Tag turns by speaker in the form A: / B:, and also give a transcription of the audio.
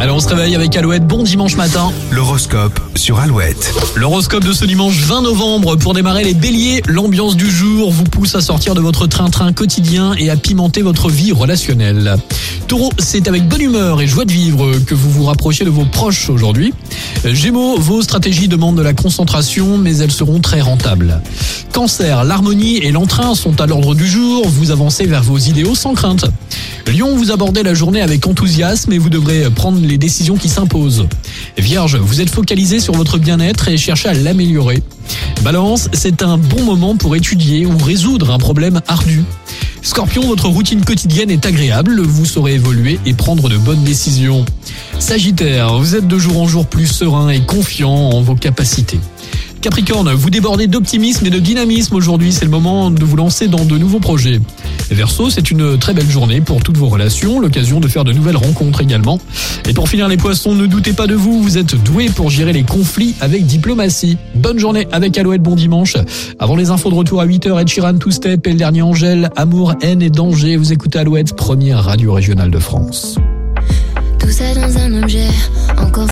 A: Alors on se réveille avec Alouette, bon dimanche matin.
B: L'horoscope sur Alouette.
A: L'horoscope de ce dimanche 20 novembre pour démarrer les béliers. L'ambiance du jour vous pousse à sortir de votre train-train quotidien et à pimenter votre vie relationnelle. Taureau, c'est avec bonne humeur et joie de vivre que vous vous rapprochez de vos proches aujourd'hui. Gémeaux, vos stratégies demandent de la concentration mais elles seront très rentables. Cancer, l'harmonie et l'entrain sont à l'ordre du jour, vous avancez vers vos idéaux sans crainte. Lion, vous abordez la journée avec enthousiasme et vous devrez prendre les décisions qui s'imposent. Vierge, vous êtes focalisé sur votre bien-être et cherchez à l'améliorer. Balance, c'est un bon moment pour étudier ou résoudre un problème ardu. Scorpion, votre routine quotidienne est agréable, vous saurez évoluer et prendre de bonnes décisions. Sagittaire, vous êtes de jour en jour plus serein et confiant en vos capacités. Capricorne, vous débordez d'optimisme et de dynamisme aujourd'hui, c'est le moment de vous lancer dans de nouveaux projets. Verseau, c'est une très belle journée pour toutes vos relations, l'occasion de faire de nouvelles rencontres également. Et pour finir les poissons, ne doutez pas de vous, vous êtes doués pour gérer les conflits avec diplomatie. Bonne journée avec Alouette, bon dimanche. Avant les infos de retour à 8h, Ed Sheeran, Two Step et le dernier Angèle, Amour, haine et danger, vous écoutez Alouette, première radio régionale de France.
C: Tout ça dans un objet, encore